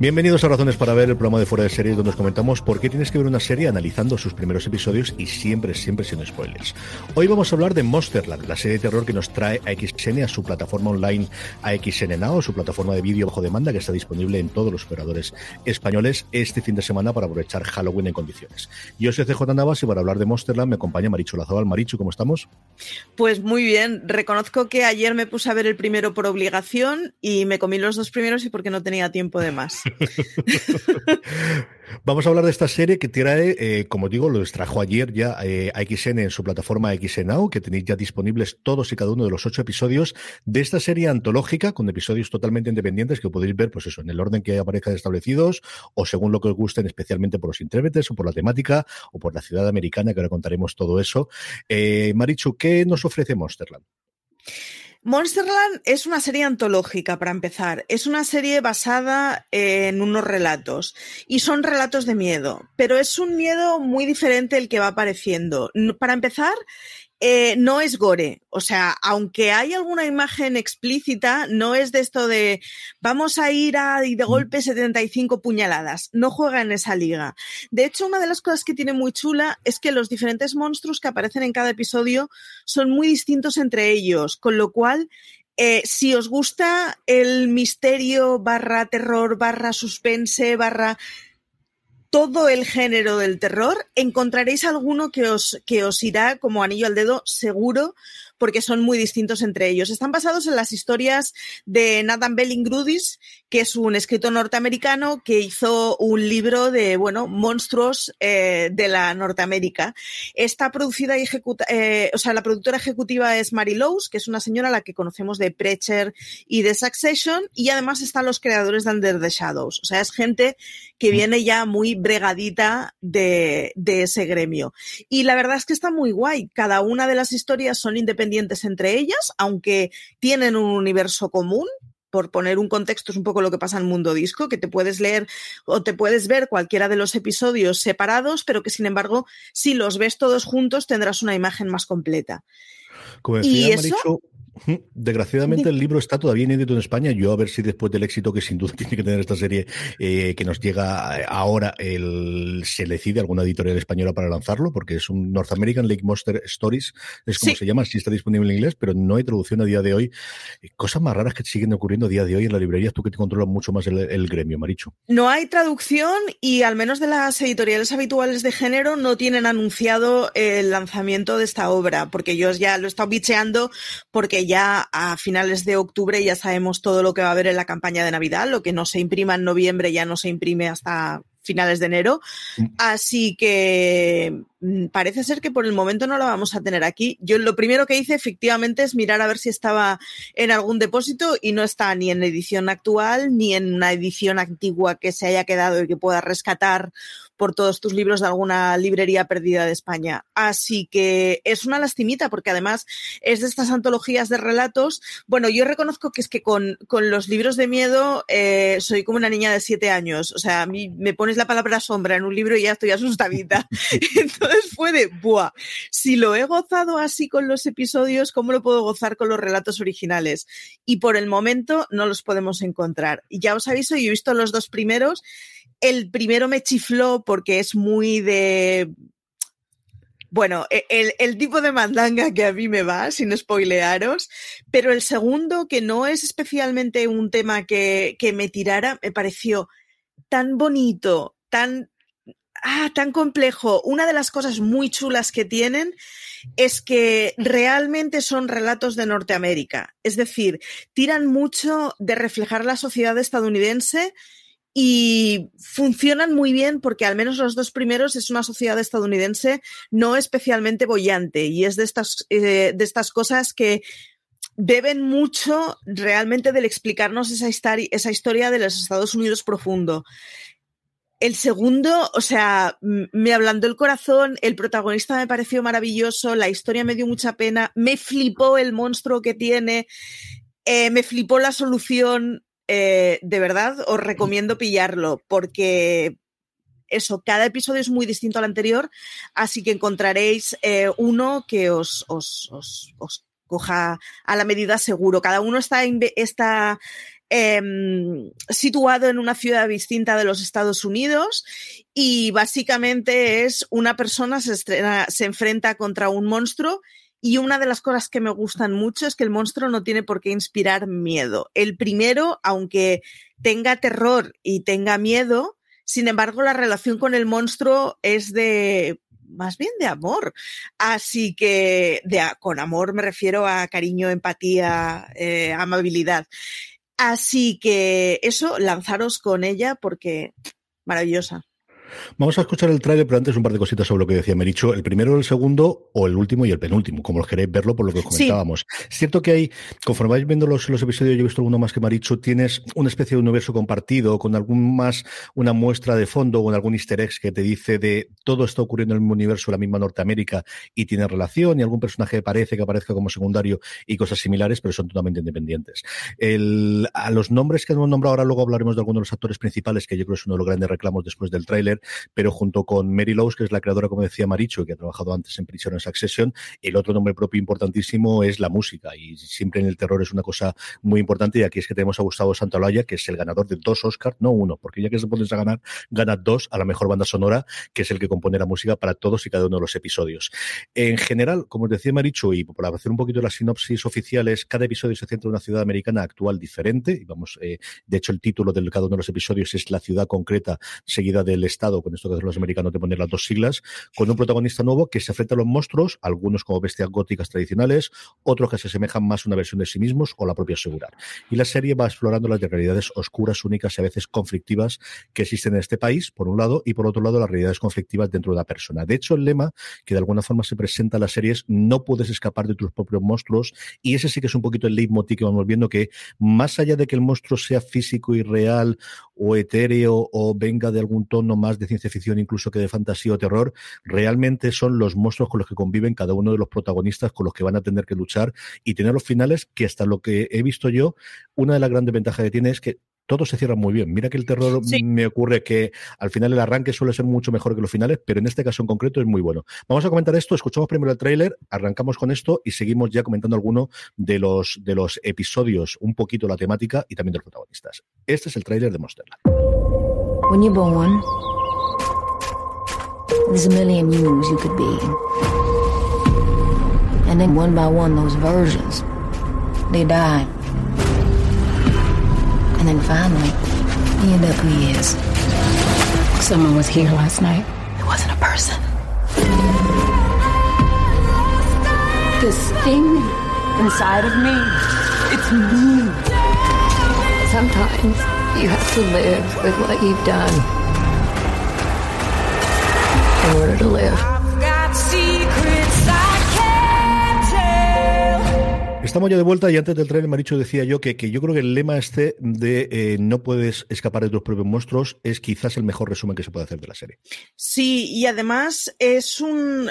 Bienvenidos a Razones para Ver, el programa de Fuera de Series, donde os comentamos por qué tienes que ver una serie analizando sus primeros episodios y siempre, siempre sin spoilers. Hoy vamos a hablar de Monsterland, la serie de terror que nos trae a XN a su plataforma online AXN Now, su plataforma de vídeo bajo demanda que está disponible en todos los operadores españoles este fin de semana para aprovechar Halloween en condiciones. Yo soy CJ Navas y para hablar de Monsterland me acompaña Marichu Lazabal. Marichu, ¿cómo estamos? Pues muy bien. Reconozco que ayer me puse a ver el primero por obligación y me comí los dos primeros y porque no tenía tiempo de más. Vamos a hablar de esta serie que trae, eh, como digo, lo extrajo ayer ya eh, a XN en su plataforma XNOW, que tenéis ya disponibles todos y cada uno de los ocho episodios de esta serie antológica, con episodios totalmente independientes que podéis ver, pues eso, en el orden que aparezcan establecidos, o según lo que os gusten, especialmente por los intérpretes, o por la temática, o por la ciudad americana, que ahora contaremos todo eso. Eh, Marichu, ¿qué nos ofrece Monsterland? Monsterland es una serie antológica, para empezar. Es una serie basada en unos relatos. Y son relatos de miedo. Pero es un miedo muy diferente el que va apareciendo. Para empezar, eh, no es gore. O sea, aunque hay alguna imagen explícita, no es de esto de vamos a ir a y de golpe 75 puñaladas. No juega en esa liga. De hecho, una de las cosas que tiene muy chula es que los diferentes monstruos que aparecen en cada episodio son muy distintos entre ellos, con lo cual eh, si os gusta el misterio barra terror barra suspense barra todo el género del terror, encontraréis alguno que os, que os irá como anillo al dedo seguro, porque son muy distintos entre ellos. Están basados en las historias de Nathan Belling Grudis, que es un escritor norteamericano que hizo un libro de, bueno, monstruos eh, de la Norteamérica. Está producida y ejecuta, eh, o sea, la productora ejecutiva es Mary Lowe's, que es una señora a la que conocemos de Preacher y de Succession, y además están los creadores de Under the Shadows. O sea, es gente que viene ya muy bregadita de, de ese gremio. Y la verdad es que está muy guay. Cada una de las historias son independientes entre ellas, aunque tienen un universo común, por poner un contexto, es un poco lo que pasa en Mundo Disco, que te puedes leer o te puedes ver cualquiera de los episodios separados, pero que sin embargo, si los ves todos juntos, tendrás una imagen más completa. Como decía, y eso, Desgraciadamente el libro está todavía inédito en España. Yo a ver si después del éxito que sin duda tiene que tener esta serie eh, que nos llega ahora, el, se decide alguna editorial española para lanzarlo, porque es un North American Lake Monster Stories, es como se llama, sí está disponible en inglés, pero no hay traducción a día de hoy. Eh, cosas más raras que siguen ocurriendo a día de hoy en la librería, tú que te controlas mucho más el, gremio, Maricho. No hay traducción y al menos de las editoriales habituales de género no tienen anunciado el lanzamiento de esta obra, porque yo ya lo he estado bicheando porque ya a finales de octubre ya sabemos todo lo que va a haber en la campaña de Navidad, lo que no se imprima en noviembre ya no se imprime hasta finales de enero. Mm. Así que mm, parece ser que por el momento no la vamos a tener aquí. Yo lo primero que hice efectivamente es mirar a ver si estaba en algún depósito y no está ni en edición actual ni en una edición antigua que se haya quedado y que pueda rescatar por todos tus libros de alguna librería perdida de España. Así que es una lastimita porque además es de estas antologías de relatos. Bueno, yo reconozco que es que con, los libros de miedo eh, soy como una niña de siete años. O sea, a mí me pones la palabra sombra en un libro y ya estoy asustadita. Entonces fue de, buah, si lo he gozado así con los episodios, ¿cómo lo puedo gozar con los relatos originales? Y por el momento no los podemos encontrar. Y ya os aviso, yo he visto los dos primeros el primero me chifló porque es muy de bueno, e, el, tipo de mandanga que a mí me va, sin spoilearos, pero el segundo, que no es especialmente un tema que, que me tirara, me pareció tan bonito, tan, ah, tan complejo. Una de las cosas muy chulas que tienen es que realmente son relatos de Norteamérica. Es decir, tiran mucho de reflejar la sociedad estadounidense y funcionan muy bien porque al menos los dos primeros es una sociedad estadounidense no especialmente bollante y es de estas, eh, de estas cosas que beben mucho realmente del explicarnos esa, esa historia de los Estados Unidos profundo. El segundo, o sea, me ablandó el corazón, el protagonista me pareció maravilloso, la historia me dio mucha pena, me flipó el monstruo que tiene, eh, me flipó la solución, eh, de verdad os recomiendo pillarlo porque eso, cada episodio es muy distinto al anterior, así que encontraréis eh, uno que os, coja a la medida seguro. Cada uno está, em, situado en una ciudad distinta de los Estados Unidos y básicamente es una persona se enfrenta contra un monstruo y una de las cosas que me gustan mucho es que el monstruo no tiene por qué inspirar miedo. El primero, aunque tenga terror y tenga miedo, sin embargo, la relación con el monstruo es de más bien de amor. Así que de, con amor me refiero a cariño, empatía, eh, amabilidad. Así que eso, lanzaros con ella porque maravillosa. Vamos a escuchar el trailer, pero antes un par de cositas sobre lo que decía Mericho. El primero, el segundo, o el último y el penúltimo, como los queréis verlo por lo que comentábamos. Es cierto que hay, conforme vais viendo los, los episodios, yo he visto alguno más que Maricho, tienes una especie de universo compartido, con algún más, una muestra de fondo, con algún easter egg que te dice de todo está ocurriendo en el mismo universo, la misma Norteamérica, y tiene relación, y algún personaje parece que aparezca como secundario y cosas similares, pero son totalmente independientes. El, a los nombres que hemos nombrado ahora, luego hablaremos de algunos de los actores principales, que yo creo que es uno de los grandes reclamos después del tráiler, pero junto con Mary Lowes, que es la creadora, como decía Maricho, que ha trabajado antes en Prisoner Succession, el otro nombre propio importantísimo es la música, y siempre en el terror es una cosa muy importante, y aquí es que tenemos a Gustavo Santaolalla, que es el ganador de dos Oscars, no uno, porque ya que se pones a ganar, gana dos a la mejor banda sonora, que es el que compone la música para todos y cada uno de los episodios. En general, como os decía Maricho, y por hacer un poquito las sinopsis oficiales, cada episodio se centra en una ciudad americana actual diferente, y vamos, eh, de hecho el título de cada uno de los episodios es la ciudad concreta seguida del estado, con esto que los americanos de poner las dos siglas, con un protagonista nuevo que se enfrenta a los monstruos, algunos como bestias góticas tradicionales, otros que se asemejan más a una versión de sí mismos o la propia seguridad. Y la serie va explorando las realidades oscuras, únicas y a veces conflictivas que existen en este país, por un lado, y por otro lado, las realidades conflictivas dentro de la persona. De hecho, el lema que de alguna forma se presenta en la serie es no puedes escapar de tus propios monstruos, y ese sí que es un poquito el leitmotiv que vamos viendo, que más allá de que el monstruo sea físico y real o etéreo o venga de algún tono más de ciencia ficción incluso que de fantasía o terror, realmente son los monstruos con los que conviven cada uno de los protagonistas con los que van a tener que luchar y tener los finales que hasta lo que he visto yo, una de las grandes ventajas que tiene es que todo se cierra muy bien. Mira que el terror me ocurre que al final el arranque suele ser mucho mejor que los finales, pero en este caso en concreto es muy bueno. Vamos a comentar esto, escuchamos primero el tráiler, arrancamos con esto y seguimos ya comentando alguno de los, de los episodios, un poquito la temática y también de los protagonistas. Este es el tráiler de Monsterland. When you're born, there's a million yous you could be. And then one by one those versions, they die. And then finally, he end up who he is. Someone was here last night. It wasn't a person. This thing inside of me, it's me. Sometimes you have to live with what you've done in order to live. Estamos ya de vuelta y antes del tren, Maricho decía yo que, que yo creo que el lema este de eh, no puedes escapar de tus propios monstruos es quizás el mejor resumen que se puede hacer de la serie. Sí, y además es un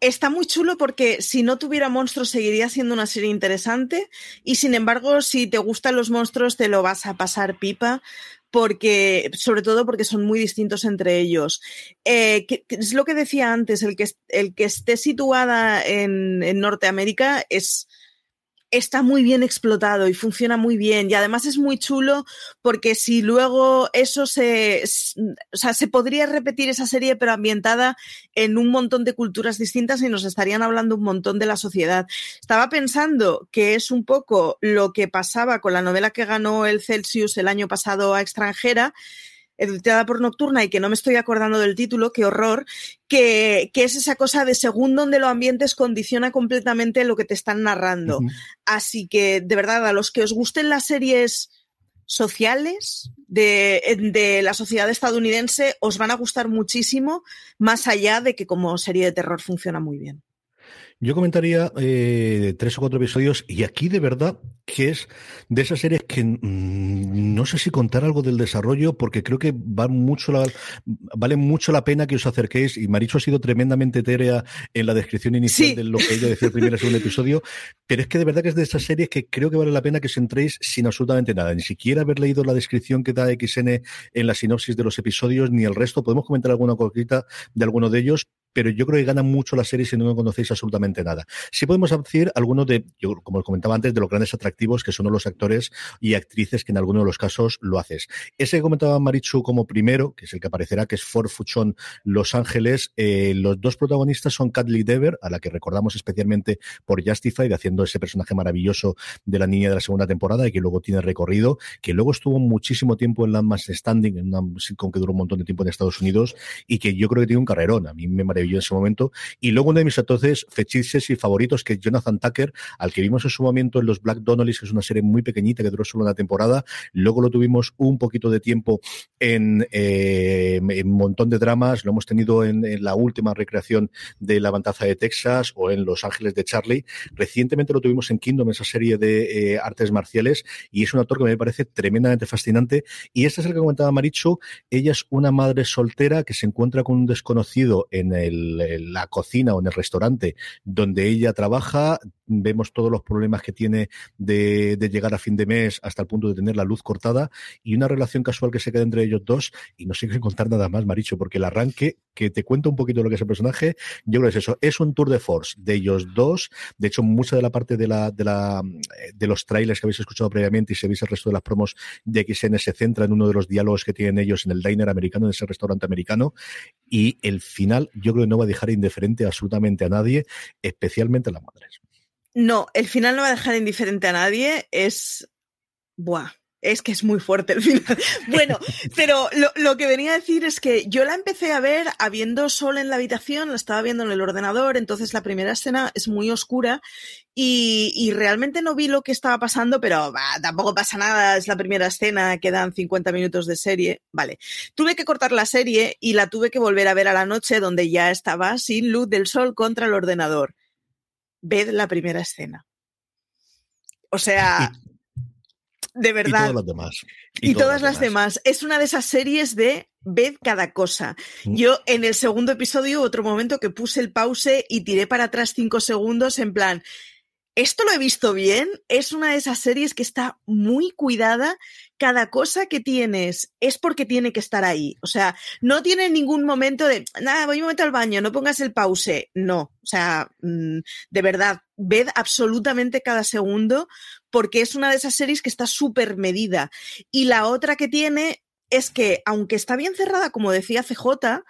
Está muy chulo porque si no tuviera monstruos seguiría siendo una serie interesante y sin embargo si te gustan los monstruos te lo vas a pasar pipa porque, sobre todo porque son muy distintos entre ellos. Eh, es lo que decía antes, el que, el que esté situada en, en Norteamérica es está muy bien explotado y funciona muy bien. Y además es muy chulo porque si luego eso se, o sea, se podría repetir esa serie pero ambientada en un montón de culturas distintas y nos estarían hablando un montón de la sociedad. Estaba pensando que es un poco lo que pasaba con la novela que ganó el Celsius el año pasado a extranjera editada por Nocturna y que no me estoy acordando del título, qué horror, que, que, es esa cosa de según donde lo ambientes condiciona completamente lo que te están narrando. Así que, de verdad, a los que os gusten las series sociales de, de, la sociedad estadounidense os van a gustar muchísimo, más allá de que como serie de terror funciona muy bien. Yo comentaría eh, tres o cuatro episodios y aquí de verdad que es de esas series que mm, no sé si contar algo del desarrollo porque creo que va mucho la, vale mucho la pena que os acerquéis y Maricho ha sido tremendamente etérea en la descripción inicial de lo que ella decía el primer y segundo episodio, pero es que de verdad que es de esas series que creo que vale la pena que os entréis sin absolutamente nada, ni siquiera haber leído la descripción que da XN en la sinopsis de los episodios ni el resto, podemos comentar alguna cosita de alguno de ellos, pero yo creo que gana mucho la serie si no conocéis absolutamente nada. Sí podemos decir algunos de, yo, como comentaba antes, de los grandes atractivos que son los actores y actrices que en algunos de los casos lo haces. Ese que comentaba Marichu como primero, que es el que aparecerá, que es Fort Fuchon Los Ángeles, eh, los dos protagonistas son Kathleen Dever, a la que recordamos especialmente por Justified, haciendo ese personaje maravilloso de la niña de la segunda temporada y que luego tiene recorrido, que luego estuvo muchísimo tiempo en Landmass Standing, en una sitcom que duró un montón de tiempo en Estados Unidos y que yo creo que tiene un carrerón. A mí me maravilló en ese momento. Y luego uno de mis entonces fetiches y favoritos, que es Jonathan Tucker, al que vimos en su momento en los Black Donnellys, que es una serie muy pequeñita que duró solo una temporada. Luego lo tuvimos un poquito de tiempo en, eh, un montón de dramas. Lo hemos tenido en, la última recreación de La Bantaza de Texas o en Los Ángeles de Charlie. Recientemente lo tuvimos en Kingdom, esa serie de eh, artes marciales, y es un actor que me parece tremendamente fascinante. Y este es el que comentaba Maricho. Ella es una madre soltera que se encuentra con un desconocido en el la cocina o en el restaurante donde ella trabaja, vemos todos los problemas que tiene de, llegar a fin de mes hasta el punto de tener la luz cortada y una relación casual que se queda entre ellos dos y no sé qué contar nada más, Maricho, porque el arranque que te cuenta un poquito lo que es el personaje, yo creo que es eso, es un tour de force de ellos dos, de hecho mucha de la parte de la de la de los trailers que habéis escuchado previamente y si veis el resto de las promos de XN se centra en uno de los diálogos que tienen ellos en el diner americano, en ese restaurante americano. Y el final yo creo que no va a dejar indiferente absolutamente a nadie, especialmente a las madres. No, el final no va a dejar indiferente a nadie. Es. Buah. Es que es muy fuerte el final. Bueno, pero lo, que venía a decir es que yo la empecé a ver habiendo sol en la habitación, la estaba viendo en el ordenador, entonces la primera escena es muy oscura y, realmente no vi lo que estaba pasando, pero tampoco pasa nada, es la primera escena, quedan 50 minutos de serie. Vale, tuve que cortar la serie y la tuve que volver a ver a la noche donde ya estaba sin luz del sol contra el ordenador. Ved la primera escena. O sea, de verdad. Y todas las demás. Y, y todas, todas, las demás. demás. Es una de esas series de ved cada cosa. Mm. Yo en el segundo episodio, otro momento que puse el pause y tiré para atrás cinco segundos en plan, ¿esto lo he visto bien? Es una de esas series que está muy cuidada. Cada cosa que tienes es porque tiene que estar ahí. O sea, no tiene ningún momento de, nada, voy un momento al baño, no pongas el pause. No, o sea, mmm, de verdad, ved absolutamente cada segundo porque es una de esas series que está súper medida. Y la otra que tiene es que, aunque está bien cerrada, como decía CJ,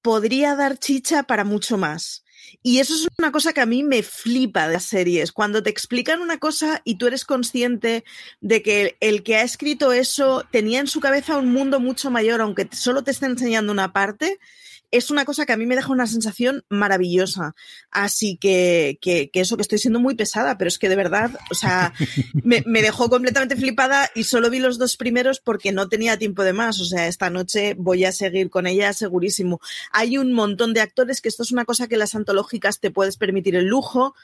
podría dar chicha para mucho más. Y eso es una cosa que a mí me flipa de las series. Cuando te explican una cosa y tú eres consciente de que el que ha escrito eso tenía en su cabeza un mundo mucho mayor, aunque solo te esté enseñando una parte, es una cosa que a mí me deja una sensación maravillosa. Así que, que, que eso que estoy siendo muy pesada, pero es que de verdad, o sea, me, me, dejó completamente flipada y solo vi los dos primeros porque no tenía tiempo de más. O sea, esta noche voy a seguir con ella segurísimo. Hay un montón de actores que esto es una cosa que las antológicas te puedes permitir el lujo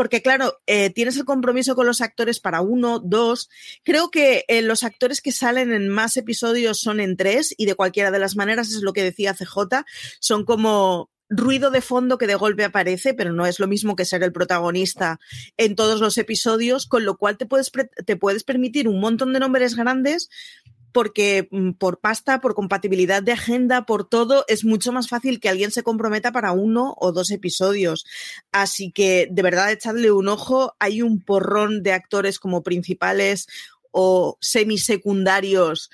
porque claro, eh, tienes el compromiso con los actores para uno, dos. Creo que eh, los actores que salen en más episodios son en tres y de cualquiera de las maneras es lo que decía CJ, son como ruido de fondo que de golpe aparece, pero no es lo mismo que ser el protagonista en todos los episodios, con lo cual te puedes, te puedes permitir un montón de nombres grandes porque mm, por pasta, por compatibilidad de agenda, por todo, es mucho más fácil que alguien se comprometa para uno o dos episodios. Así que de verdad echadle un ojo. Hay un porrón de actores como principales o semisecundarios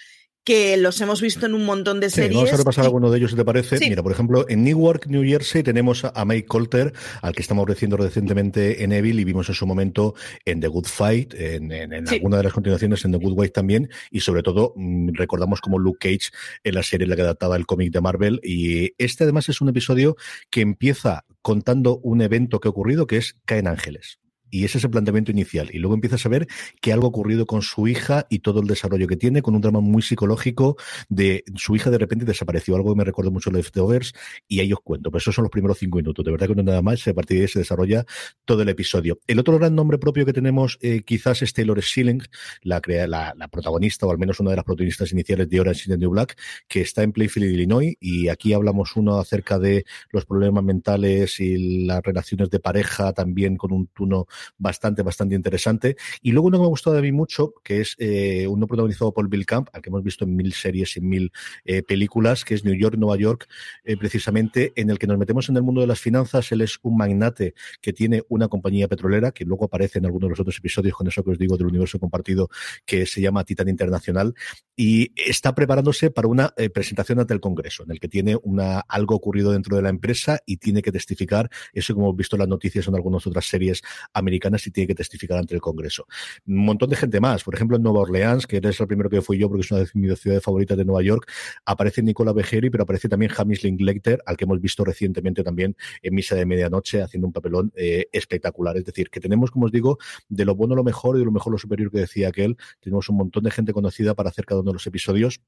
que los hemos visto en un montón de series. Sí, vamos a repasar y... alguno de ellos, si te parece. Sí. Mira, por ejemplo, en Newark, New Jersey, tenemos a Mike Colter, al que estamos ofreciendo recientemente en Evil y vimos en su momento en The Good Fight, en, en, en sí. alguna de las continuaciones, en The Good Wife también, y sobre todo mmm, recordamos como Luke Cage en la serie en la que adaptaba el cómic de Marvel. Y este además es un episodio que empieza contando un evento que ha ocurrido, que es Caen Ángeles. Y ese es el planteamiento inicial. Y luego empiezas a ver que algo ha ocurrido con su hija y todo el desarrollo que tiene, con un drama muy psicológico de su hija de repente desapareció, algo que me recuerda mucho a Leftovers, y ahí os cuento. Pues esos son los primeros cinco minutos. De verdad que no nada más, a partir de ahí se desarrolla todo el episodio. El otro gran nombre propio que tenemos eh, quizás es Taylor Schilling, la, la, la, protagonista, o al menos una de las protagonistas iniciales de Orange is the New Black, que está en Playfield, Illinois, y aquí hablamos uno acerca de los problemas mentales y las relaciones de pareja, también con un tono bastante, bastante interesante. Y luego uno que me ha gustado de mí mucho, que es eh, uno protagonizado por Bill Camp, al que hemos visto en mil series y mil eh, películas, que es New York, Nueva York, eh, precisamente, en el que nos metemos en el mundo de las finanzas. Él es un magnate que tiene una compañía petrolera, que luego aparece en algunos de los otros episodios con eso que os digo del universo compartido, que se llama Titan Internacional, y está preparándose para una eh, presentación ante el Congreso, en el que tiene una, algo ocurrido dentro de la empresa y tiene que testificar, eso como hemos visto en las noticias en algunas otras series americanas, y tiene que testificar ante el Congreso. Un montón de gente más, por ejemplo en Nueva Orleans, que es el primero que fui yo porque es una de mis ciudades favoritas de Nueva York, aparece Nicola Bejeri, pero aparece también James Linklater, al que hemos visto recientemente también en Misa de Medianoche, haciendo un papelón eh, espectacular. Es decir, que tenemos, como os digo, de lo bueno lo mejor y de lo mejor lo superior que decía aquel, tenemos un montón de gente conocida para hacer cada uno de los episodios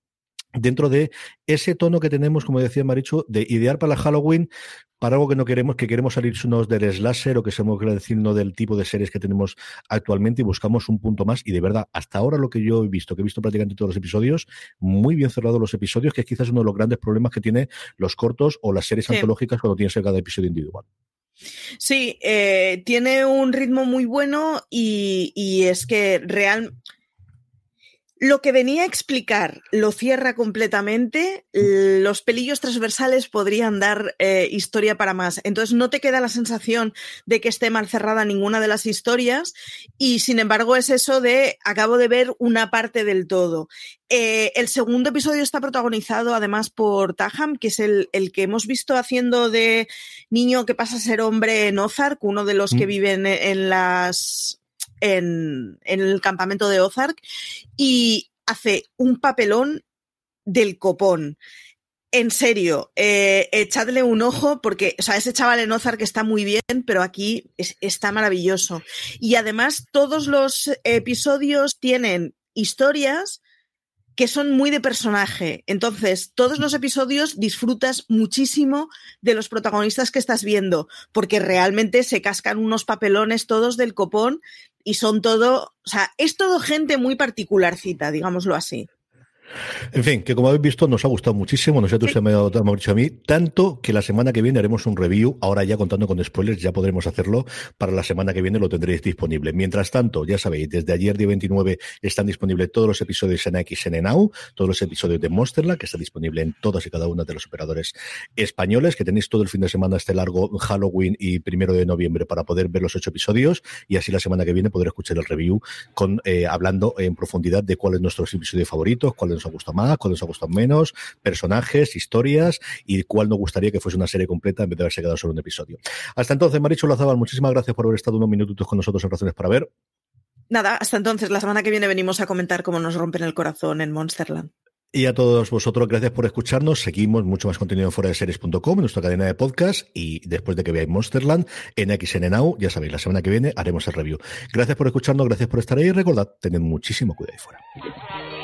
dentro de ese tono que tenemos, como decía Marichu, de idear para la Halloween, para algo que no queremos, que queremos salirnos del slasher o que somos decirnos del tipo de series que tenemos actualmente y buscamos un punto más. Y de verdad, hasta ahora lo que yo he visto, que he visto prácticamente todos los episodios, muy bien cerrados los episodios, que es quizás uno de los grandes problemas que tiene los cortos o las series sí. antológicas cuando tienes cada episodio individual. Sí, eh, tiene un ritmo muy bueno y, y es que real, lo que venía a explicar lo cierra completamente. Los pelillos transversales podrían dar eh, historia para más. Entonces no te queda la sensación de que esté mal cerrada ninguna de las historias y sin embargo es eso de acabo de ver una parte del todo. Eh, el segundo episodio está protagonizado además por Taham, que es el, el, que hemos visto haciendo de niño que pasa a ser hombre en Ozark, uno de los mm. que viven en las en, el campamento de Ozark y hace un papelón del copón. En serio, eh, echadle un ojo porque, o sea, ese chaval en Ozark está muy bien, pero aquí es- está maravilloso. Y además, todos los episodios tienen historias que son muy de personaje. Entonces, todos los episodios disfrutas muchísimo de los protagonistas que estás viendo, porque realmente se cascan unos papelones todos del copón y son todo, o sea, es todo gente muy particularcita, digámoslo así. En fin, que como habéis visto nos ha gustado muchísimo, no sé tú se me ha dicho a mí, tanto que la semana que viene haremos un review, ahora ya contando con spoilers, ya podremos hacerlo, para la semana que viene lo tendréis disponible. Mientras tanto, ya sabéis, desde ayer día 29 están disponibles todos los episodios en XN Now, todos los episodios de Monsterland, que está disponible en todas y cada una de los operadores españoles, que tenéis todo el fin de semana este largo Halloween y primero de noviembre para poder ver los ocho episodios y así la semana que viene poder escuchar el review con eh, hablando en profundidad de cuáles son nuestros episodios favoritos, cuáles nos ha gustado más, cuáles nos ha gustado menos, personajes, historias y cuál nos gustaría que fuese una serie completa en vez de haberse quedado solo un episodio. Hasta entonces, Maricho Lazabal, muchísimas gracias por haber estado unos minutitos con nosotros en Razones para Ver. Nada, hasta entonces, la semana que viene venimos a comentar cómo nos rompen el corazón en Monsterland. Y a todos vosotros, gracias por escucharnos. Seguimos mucho más contenido en fuera de series.com, en nuestra cadena de podcast. Y después de que veáis Monsterland en XN Now, ya sabéis, la semana que viene haremos el review. Gracias por escucharnos, gracias por estar ahí. Y recordad, tened muchísimo cuidado ahí fuera.